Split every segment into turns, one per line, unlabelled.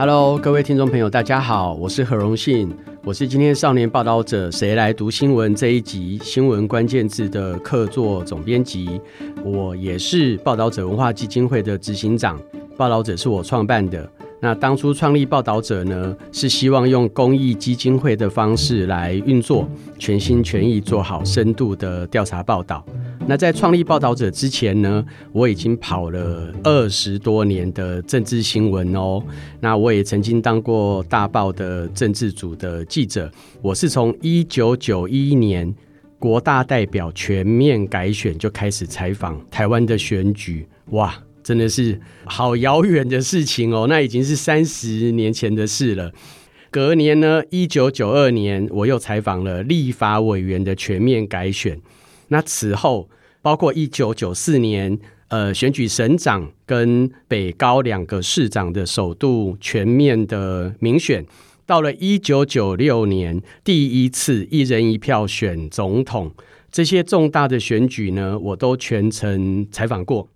Hello，各位听众朋友，大家好，我是何荣幸，我是今天少年报道者谁来读新闻这一集新闻关键字的客座总编辑，我也是报道者文化基金会的执行长，报道者是我创办的。那当初创立报道者呢，是希望用公益基金会的方式来运作，全心全意做好深度的调查报道。那在创立报道者之前呢，我已经跑了二十多年的政治新闻哦。那我也曾经当过大报的政治组的记者。我是从一九九一年国大代表全面改选就开始采访台湾的选举，哇！真的是好遥远的事情哦，那已经是三十年前的事了。隔年呢，一九九二年，我又采访了立法委员的全面改选。那此后，包括一九九四年，呃，选举省长跟北高两个市长的首度全面的民选，到了一九九六年，第一次一人一票选总统，这些重大的选举呢，我都全程采访过。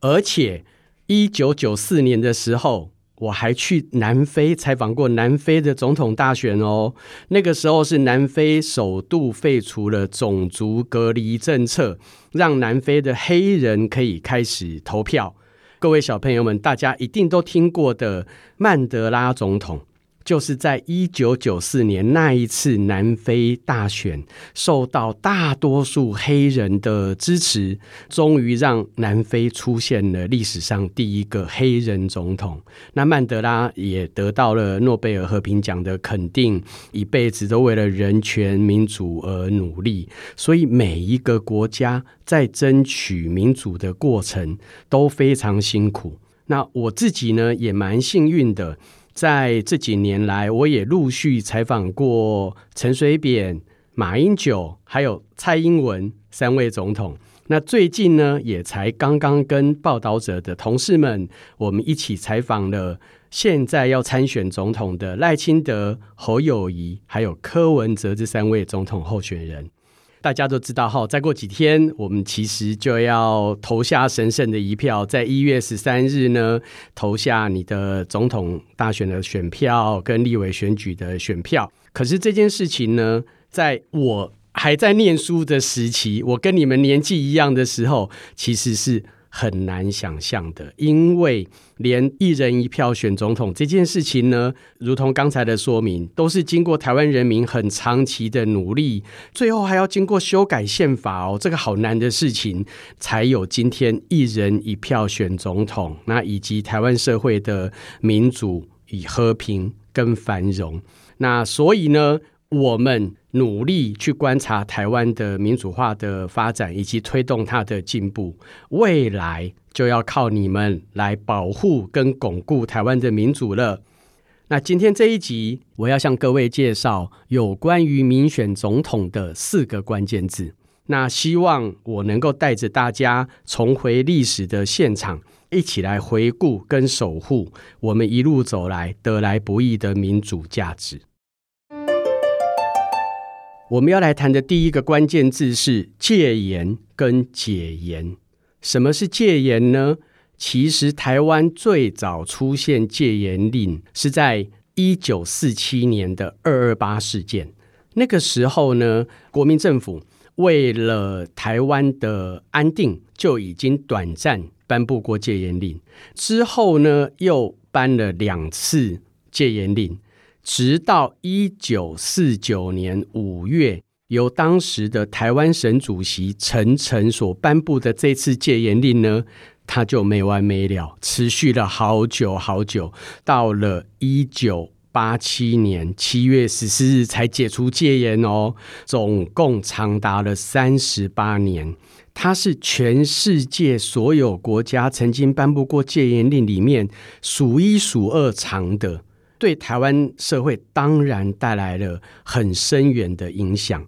而且，一九九四年的时候，我还去南非采访过南非的总统大选哦。那个时候是南非首度废除了种族隔离政策，让南非的黑人可以开始投票。各位小朋友们，大家一定都听过的曼德拉总统。就是在一九九四年那一次南非大选，受到大多数黑人的支持，终于让南非出现了历史上第一个黑人总统。那曼德拉也得到了诺贝尔和平奖的肯定，一辈子都为了人权民主而努力。所以每一个国家在争取民主的过程都非常辛苦。那我自己呢，也蛮幸运的。在这几年来，我也陆续采访过陈水扁、马英九，还有蔡英文三位总统。那最近呢，也才刚刚跟报道者的同事们，我们一起采访了现在要参选总统的赖清德、侯友谊，还有柯文哲这三位总统候选人。大家都知道哈，再过几天我们其实就要投下神圣的一票，在一月十三日呢，投下你的总统大选的选票跟立委选举的选票。可是这件事情呢，在我还在念书的时期，我跟你们年纪一样的时候，其实是。很难想象的，因为连一人一票选总统这件事情呢，如同刚才的说明，都是经过台湾人民很长期的努力，最后还要经过修改宪法哦，这个好难的事情，才有今天一人一票选总统，那以及台湾社会的民主与和平跟繁荣，那所以呢，我们。努力去观察台湾的民主化的发展，以及推动它的进步，未来就要靠你们来保护跟巩固台湾的民主了。那今天这一集，我要向各位介绍有关于民选总统的四个关键字。那希望我能够带着大家重回历史的现场，一起来回顾跟守护我们一路走来得来不易的民主价值。我们要来谈的第一个关键字是戒严跟解严。什么是戒严呢？其实台湾最早出现戒严令是在一九四七年的二二八事件。那个时候呢，国民政府为了台湾的安定，就已经短暂颁布过戒严令。之后呢，又颁了两次戒严令。直到一九四九年五月，由当时的台湾省主席陈诚所颁布的这次戒严令呢，它就没完没了，持续了好久好久，到了一九八七年七月十四日才解除戒严哦，总共长达了三十八年，它是全世界所有国家曾经颁布过戒严令里面数一数二长的。对台湾社会当然带来了很深远的影响。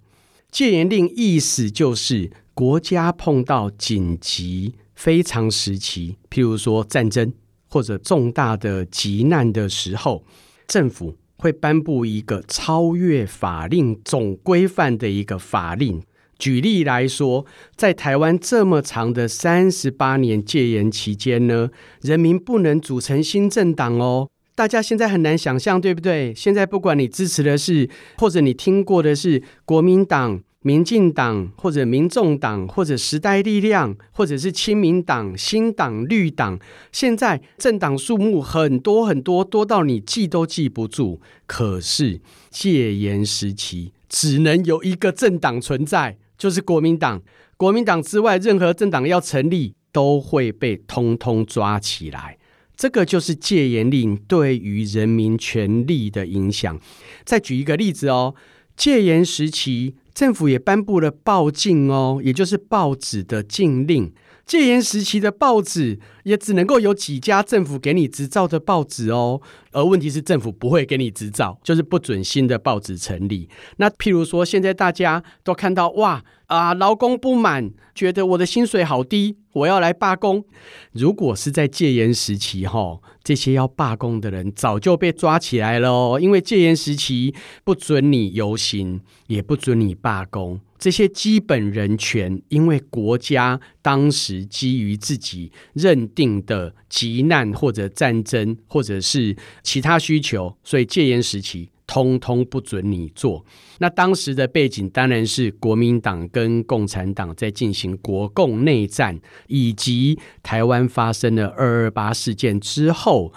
戒严令意思就是国家碰到紧急非常时期，譬如说战争或者重大的急难的时候，政府会颁布一个超越法令总规范的一个法令。举例来说，在台湾这么长的三十八年戒严期间呢，人民不能组成新政党哦。大家现在很难想象，对不对？现在不管你支持的是，或者你听过的是国民党、民进党，或者民众党，或者时代力量，或者是亲民党、新党、绿党，现在政党数目很多很多，多到你记都记不住。可是戒严时期，只能有一个政党存在，就是国民党。国民党之外，任何政党要成立，都会被通通抓起来。这个就是戒严令对于人民权利的影响。再举一个例子哦，戒严时期，政府也颁布了报禁哦，也就是报纸的禁令。戒严时期的报纸也只能够有几家政府给你执照的报纸哦，而问题是政府不会给你执照，就是不准新的报纸成立。那譬如说，现在大家都看到哇。啊，劳工不满，觉得我的薪水好低，我要来罢工。如果是在戒严时期，哈，这些要罢工的人早就被抓起来了哦。因为戒严时期不准你游行，也不准你罢工，这些基本人权，因为国家当时基于自己认定的急难或者战争或者是其他需求，所以戒严时期。通通不准你做。那当时的背景当然是国民党跟共产党在进行国共内战，以及台湾发生了二二八事件之后，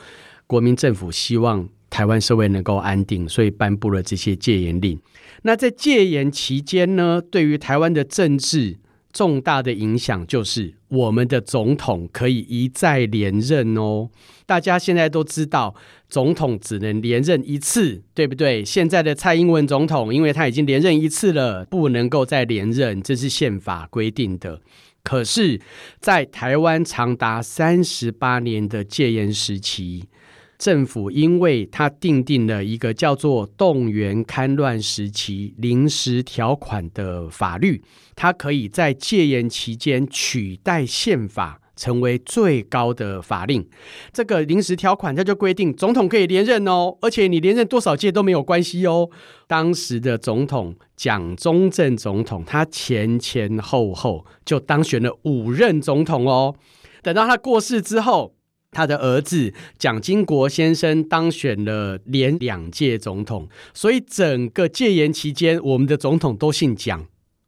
国民政府希望台湾社会能够安定，所以颁布了这些戒严令。那在戒严期间呢，对于台湾的政治重大的影响就是我们的总统可以一再连任哦。大家现在都知道，总统只能连任一次，对不对？现在的蔡英文总统，因为他已经连任一次了，不能够再连任，这是宪法规定的。可是，在台湾长达三十八年的戒严时期，政府因为他订定了一个叫做“动员戡乱时期临时条款”的法律，它可以在戒严期间取代宪法。成为最高的法令，这个临时条款，它就规定总统可以连任哦，而且你连任多少届都没有关系哦。当时的总统蒋中正总统，他前前后后就当选了五任总统哦。等到他过世之后，他的儿子蒋经国先生当选了连两届总统，所以整个戒严期间，我们的总统都姓蒋。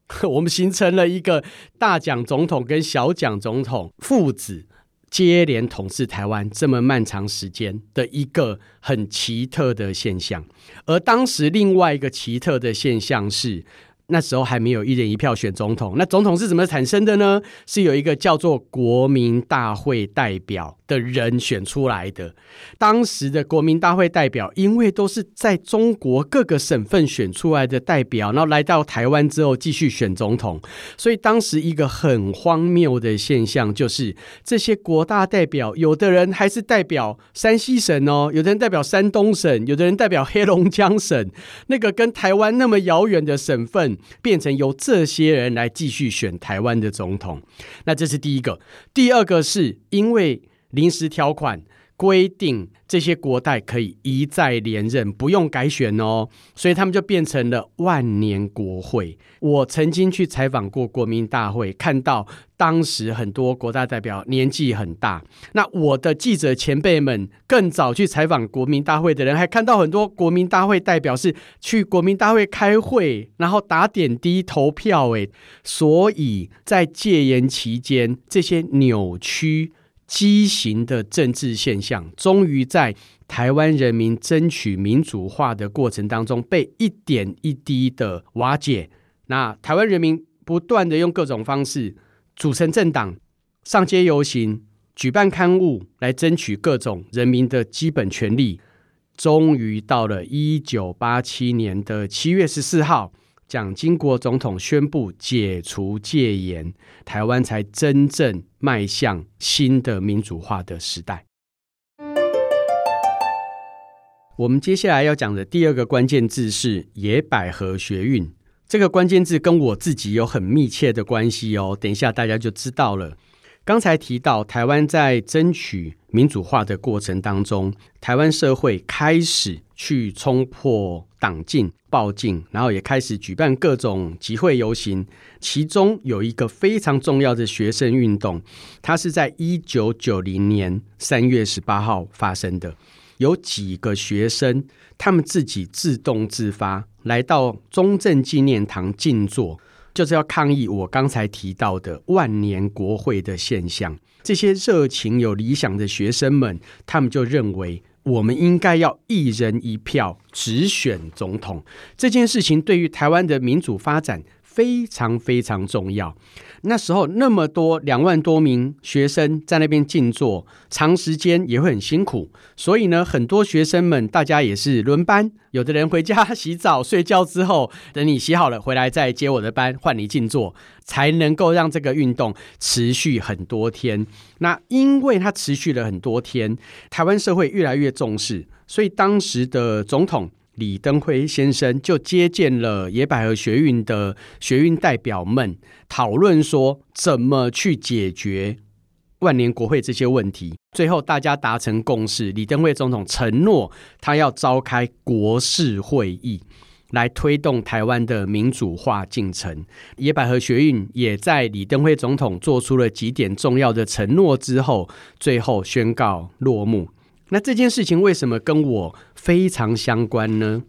我们形成了一个大蒋总统跟小蒋总统父子接连统治台湾这么漫长时间的一个很奇特的现象，而当时另外一个奇特的现象是。那时候还没有一人一票选总统，那总统是怎么产生的呢？是有一个叫做国民大会代表的人选出来的。当时的国民大会代表，因为都是在中国各个省份选出来的代表，然后来到台湾之后继续选总统，所以当时一个很荒谬的现象就是，这些国大代表，有的人还是代表山西省哦，有的人代表山东省，有的人代表黑龙江省，那个跟台湾那么遥远的省份。变成由这些人来继续选台湾的总统，那这是第一个。第二个是因为临时条款规定这些国代可以一再连任，不用改选哦，所以他们就变成了万年国会。我曾经去采访过国民大会，看到。当时很多国大代表年纪很大，那我的记者前辈们更早去采访国民大会的人，还看到很多国民大会代表是去国民大会开会，然后打点滴投票。诶，所以在戒严期间，这些扭曲畸形的政治现象，终于在台湾人民争取民主化的过程当中，被一点一滴的瓦解。那台湾人民不断的用各种方式。组成政党，上街游行，举办刊物，来争取各种人民的基本权利。终于到了一九八七年的七月十四号，蒋经国总统宣布解除戒严，台湾才真正迈向新的民主化的时代。我们接下来要讲的第二个关键字是野百合学运。这个关键字跟我自己有很密切的关系哦，等一下大家就知道了。刚才提到台湾在争取民主化的过程当中，台湾社会开始去冲破党禁、报禁，然后也开始举办各种集会游行。其中有一个非常重要的学生运动，它是在一九九零年三月十八号发生的。有几个学生，他们自己自动自发来到中正纪念堂静坐，就是要抗议我刚才提到的万年国会的现象。这些热情有理想的学生们，他们就认为我们应该要一人一票直选总统。这件事情对于台湾的民主发展非常非常重要。那时候那么多两万多名学生在那边静坐，长时间也会很辛苦，所以呢，很多学生们大家也是轮班，有的人回家洗澡睡觉之后，等你洗好了回来再接我的班，换你静坐，才能够让这个运动持续很多天。那因为它持续了很多天，台湾社会越来越重视，所以当时的总统。李登辉先生就接见了野百合学运的学运代表们，讨论说怎么去解决万年国会这些问题。最后大家达成共识，李登辉总统承诺他要召开国事会议，来推动台湾的民主化进程。野百合学运也在李登辉总统做出了几点重要的承诺之后，最后宣告落幕。那这件事情为什么跟我非常相关呢？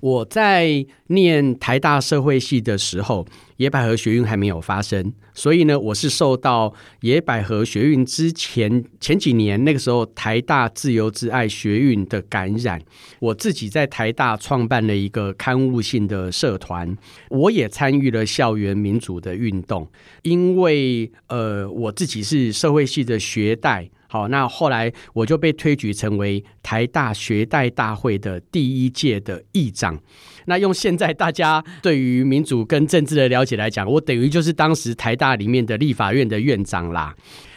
我在念台大社会系的时候，野百合学运还没有发生，所以呢，我是受到野百合学运之前前几年那个时候台大自由之爱学运的感染。我自己在台大创办了一个刊物性的社团，我也参与了校园民主的运动，因为呃，我自己是社会系的学代。好，那后来我就被推举成为台大学代大会的第一届的议长。那用现在大家对于民主跟政治的了解来讲，我等于就是当时台大里面的立法院的院长啦。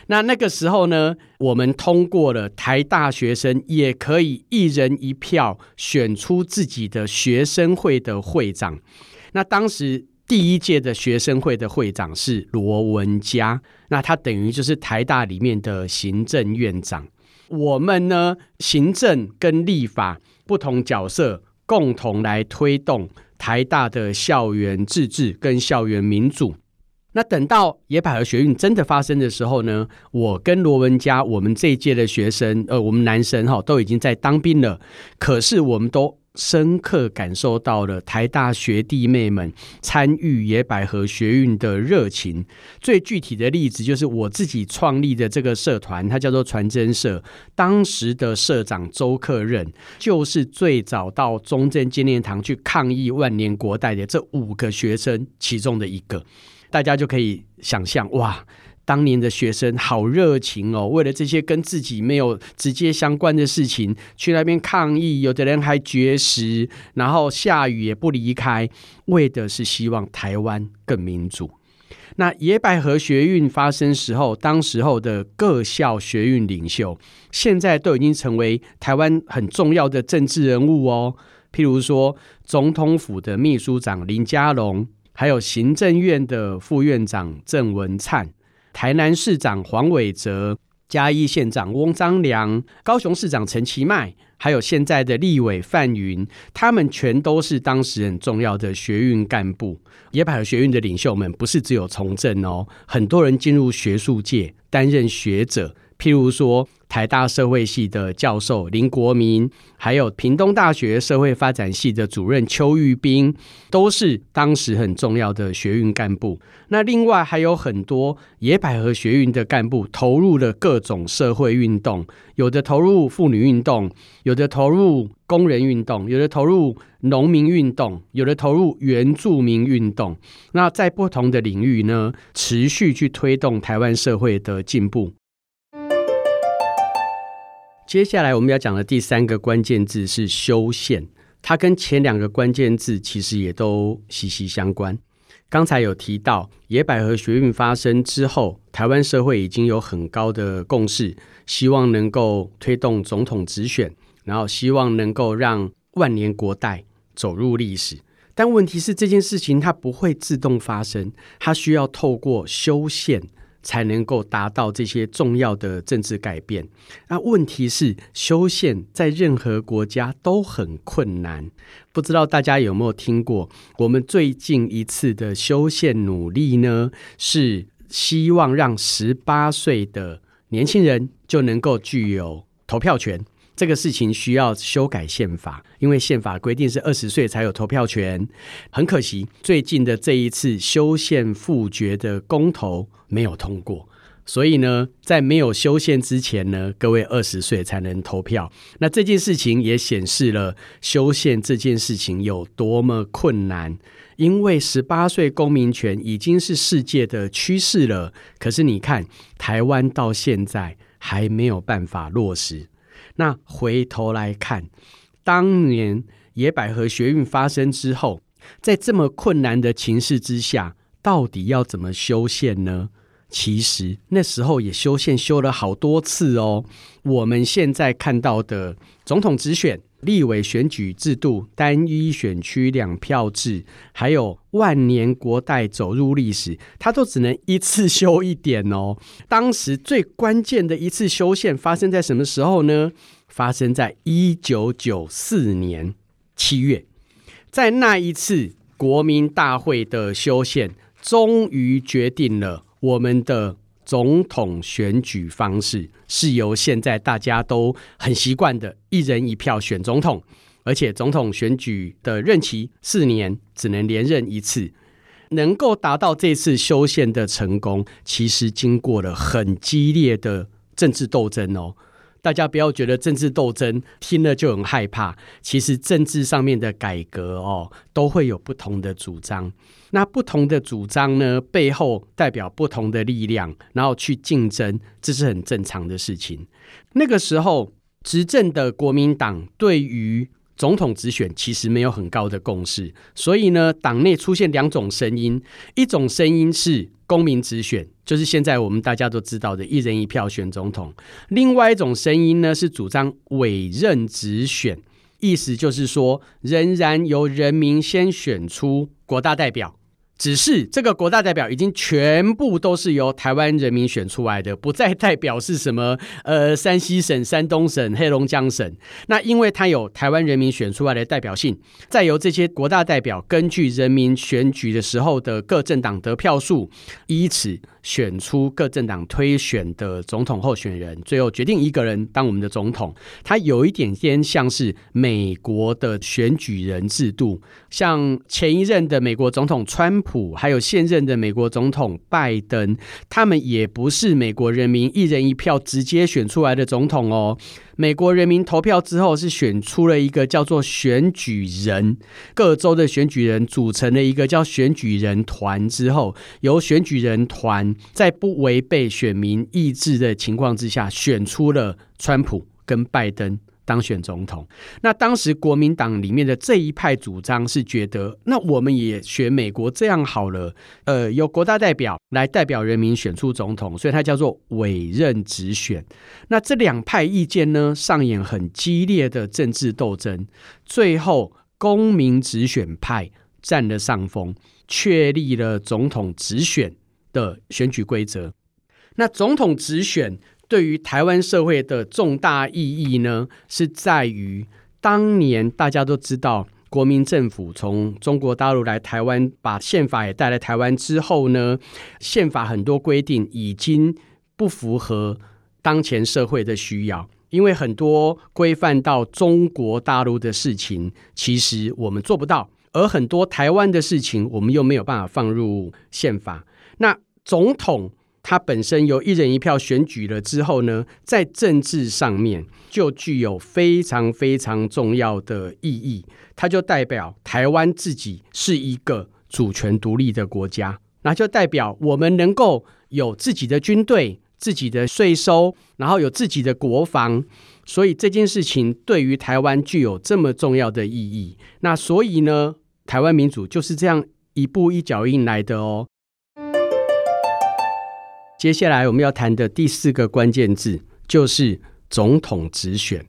那那个时候呢，我们通过了台大学生也可以一人一票选出自己的学生会的会长。那当时。第一届的学生会的会长是罗文佳，那他等于就是台大里面的行政院长。我们呢，行政跟立法不同角色，共同来推动台大的校园自治跟校园民主。那等到野百合学运真的发生的时候呢，我跟罗文佳，我们这一届的学生，呃，我们男生哈都已经在当兵了，可是我们都。深刻感受到了台大学弟妹们参与野百合学运的热情。最具体的例子就是我自己创立的这个社团，它叫做传真社。当时的社长周克任就是最早到中正纪念堂去抗议万年国代的这五个学生其中的一个。大家就可以想象，哇！当年的学生好热情哦，为了这些跟自己没有直接相关的事情去那边抗议，有的人还绝食，然后下雨也不离开，为的是希望台湾更民主。那野百合学运发生时候，当时候的各校学运领袖，现在都已经成为台湾很重要的政治人物哦。譬如说，总统府的秘书长林佳龙，还有行政院的副院长郑文灿。台南市长黄伟哲、嘉义县长翁章良、高雄市长陈其迈，还有现在的立委范云，他们全都是当时很重要的学运干部。野百合学运的领袖们，不是只有从政哦，很多人进入学术界担任学者。譬如说，台大社会系的教授林国民，还有屏东大学社会发展系的主任邱玉斌，都是当时很重要的学运干部。那另外还有很多野百合学运的干部投入了各种社会运动，有的投入妇女运动，有的投入工人运动，有的投入农民运动，有的投入原住民运动。那在不同的领域呢，持续去推动台湾社会的进步。接下来我们要讲的第三个关键字是修宪，它跟前两个关键字其实也都息息相关。刚才有提到野百合学运发生之后，台湾社会已经有很高的共识，希望能够推动总统直选，然后希望能够让万年国代走入历史。但问题是这件事情它不会自动发生，它需要透过修宪。才能够达到这些重要的政治改变。那问题是，修宪在任何国家都很困难。不知道大家有没有听过？我们最近一次的修宪努力呢，是希望让十八岁的年轻人就能够具有投票权。这个事情需要修改宪法，因为宪法规定是二十岁才有投票权。很可惜，最近的这一次修宪复决的公投没有通过。所以呢，在没有修宪之前呢，各位二十岁才能投票。那这件事情也显示了修宪这件事情有多么困难。因为十八岁公民权已经是世界的趋势了，可是你看，台湾到现在还没有办法落实。那回头来看，当年野百合学运发生之后，在这么困难的情势之下，到底要怎么修宪呢？其实那时候也修宪修了好多次哦。我们现在看到的总统直选、立委选举制度、单一选区两票制，还有万年国代走入历史，它都只能一次修一点哦。当时最关键的一次修宪发生在什么时候呢？发生在一九九四年七月，在那一次国民大会的修宪，终于决定了。我们的总统选举方式是由现在大家都很习惯的一人一票选总统，而且总统选举的任期四年，只能连任一次。能够达到这次修宪的成功，其实经过了很激烈的政治斗争哦。大家不要觉得政治斗争听了就很害怕，其实政治上面的改革哦，都会有不同的主张。那不同的主张呢，背后代表不同的力量，然后去竞争，这是很正常的事情。那个时候，执政的国民党对于总统直选其实没有很高的共识，所以呢，党内出现两种声音，一种声音是公民直选，就是现在我们大家都知道的一人一票选总统；另外一种声音呢，是主张委任直选，意思就是说，仍然由人民先选出国大代表。只是这个国大代表已经全部都是由台湾人民选出来的，不再代表是什么呃山西省、山东省、黑龙江省。那因为它有台湾人民选出来的代表性，再由这些国大代表根据人民选举的时候的各政党得票数，依此选出各政党推选的总统候选人，最后决定一个人当我们的总统。它有一点点像是美国的选举人制度，像前一任的美国总统川普，还有现任的美国总统拜登，他们也不是美国人民一人一票直接选出来的总统哦。美国人民投票之后，是选出了一个叫做选举人，各州的选举人组成了一个叫选举人团之后，由选举人团在不违背选民意志的情况之下，选出了川普跟拜登。当选总统，那当时国民党里面的这一派主张是觉得，那我们也学美国这样好了，呃，由国大代表来代表人民选出总统，所以它叫做委任直选。那这两派意见呢，上演很激烈的政治斗争，最后公民直选派占了上风，确立了总统直选的选举规则。那总统直选。对于台湾社会的重大意义呢，是在于当年大家都知道，国民政府从中国大陆来台湾，把宪法也带来台湾之后呢，宪法很多规定已经不符合当前社会的需要，因为很多规范到中国大陆的事情，其实我们做不到，而很多台湾的事情，我们又没有办法放入宪法。那总统。它本身由一人一票选举了之后呢，在政治上面就具有非常非常重要的意义。它就代表台湾自己是一个主权独立的国家，那就代表我们能够有自己的军队、自己的税收，然后有自己的国防。所以这件事情对于台湾具有这么重要的意义。那所以呢，台湾民主就是这样一步一脚印来的哦。接下来我们要谈的第四个关键字就是总统直选。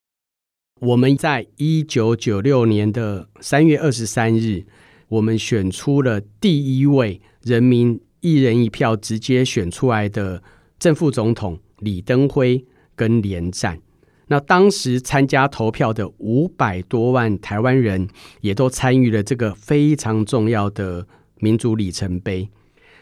我们在一九九六年的三月二十三日，我们选出了第一位人民一人一票直接选出来的正副总统李登辉跟连战。那当时参加投票的五百多万台湾人，也都参与了这个非常重要的民主里程碑。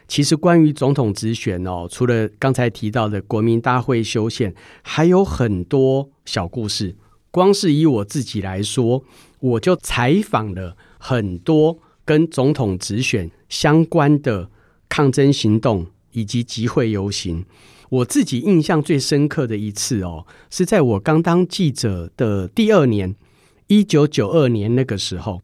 其实关于总统直选哦，除了刚才提到的国民大会修宪，还有很多小故事。光是以我自己来说，我就采访了很多跟总统直选相关的抗争行动以及集会游行。我自己印象最深刻的一次哦，是在我刚当记者的第二年，一九九二年那个时候。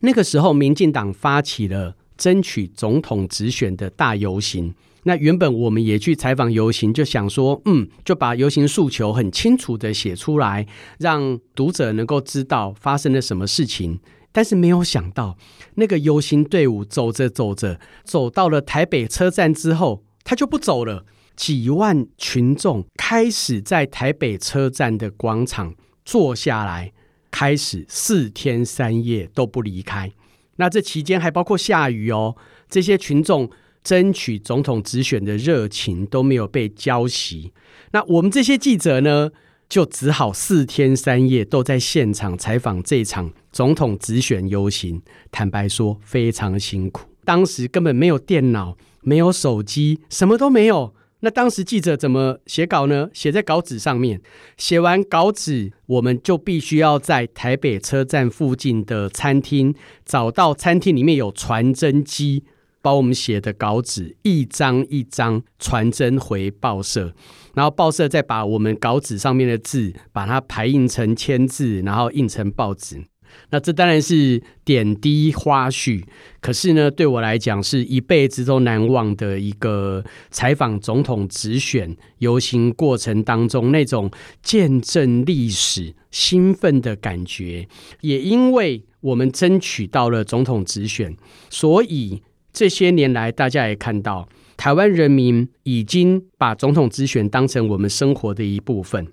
那个时候，民进党发起了争取总统直选的大游行。那原本我们也去采访游行，就想说，嗯，就把游行诉求很清楚的写出来，让读者能够知道发生了什么事情。但是没有想到，那个游行队伍走着走着，走到了台北车站之后，他就不走了。几万群众开始在台北车站的广场坐下来，开始四天三夜都不离开。那这期间还包括下雨哦。这些群众争取总统直选的热情都没有被浇熄。那我们这些记者呢，就只好四天三夜都在现场采访这场总统直选游行。坦白说，非常辛苦。当时根本没有电脑，没有手机，什么都没有。那当时记者怎么写稿呢？写在稿纸上面，写完稿纸，我们就必须要在台北车站附近的餐厅找到餐厅里面有传真机，把我们写的稿纸一张一张传真回报社，然后报社再把我们稿纸上面的字把它排印成签字，然后印成报纸。那这当然是点滴花絮，可是呢，对我来讲是一辈子都难忘的一个采访总统直选游行过程当中那种见证历史兴奋的感觉。也因为我们争取到了总统直选，所以这些年来大家也看到，台湾人民已经把总统直选当成我们生活的一部分。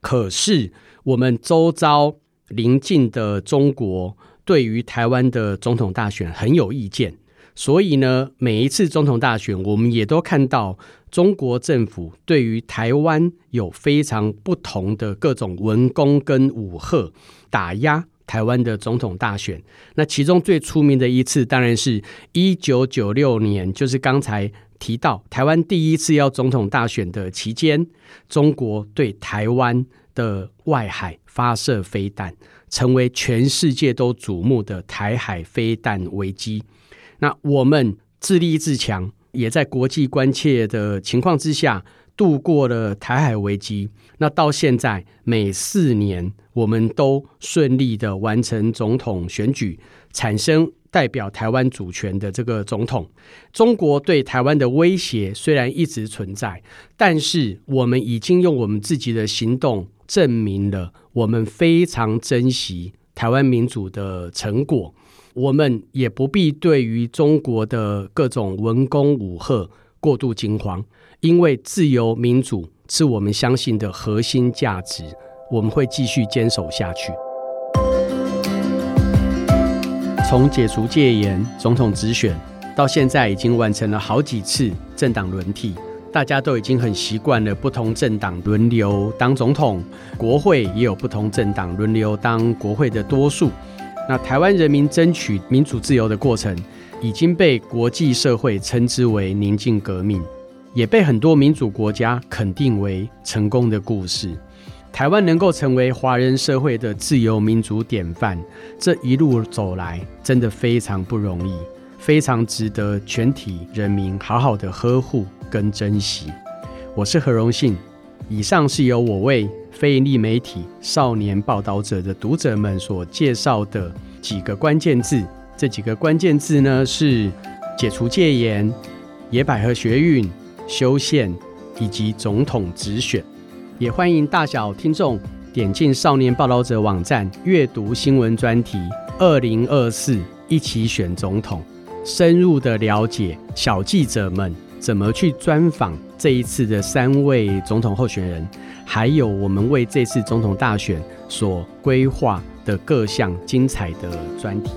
可是我们周遭。邻近的中国对于台湾的总统大选很有意见，所以呢，每一次总统大选，我们也都看到中国政府对于台湾有非常不同的各种文攻跟武吓，打压台湾的总统大选。那其中最出名的一次，当然是一九九六年，就是刚才提到台湾第一次要总统大选的期间，中国对台湾的外海发射飞弹，成为全世界都瞩目的台海飞弹危机。那我们自立自强，也在国际关切的情况之下度过了台海危机。那到现在，每四年我们都顺利的完成总统选举，产生代表台湾主权的这个总统。中国对台湾的威胁虽然一直存在，但是我们已经用我们自己的行动。证明了我们非常珍惜台湾民主的成果，我们也不必对于中国的各种文攻武吓过度惊慌，因为自由民主是我们相信的核心价值，我们会继续坚守下去。从解除戒严、总统直选到现在，已经完成了好几次政党轮替。大家都已经很习惯了不同政党轮流当总统，国会也有不同政党轮流当国会的多数。那台湾人民争取民主自由的过程，已经被国际社会称之为宁静革命，也被很多民主国家肯定为成功的故事。台湾能够成为华人社会的自由民主典范，这一路走来真的非常不容易。非常值得全体人民好好的呵护跟珍惜。我是何荣幸，以上是由我为非营利媒体少年报道者的读者们所介绍的几个关键字。这几个关键字呢是解除戒严、野百合学运、修宪以及总统直选。也欢迎大小听众点进少年报道者网站阅读新闻专题，二零二四一起选总统。深入的了解小记者们怎么去专访这一次的三位总统候选人，还有我们为这次总统大选所规划的各项精彩的专题。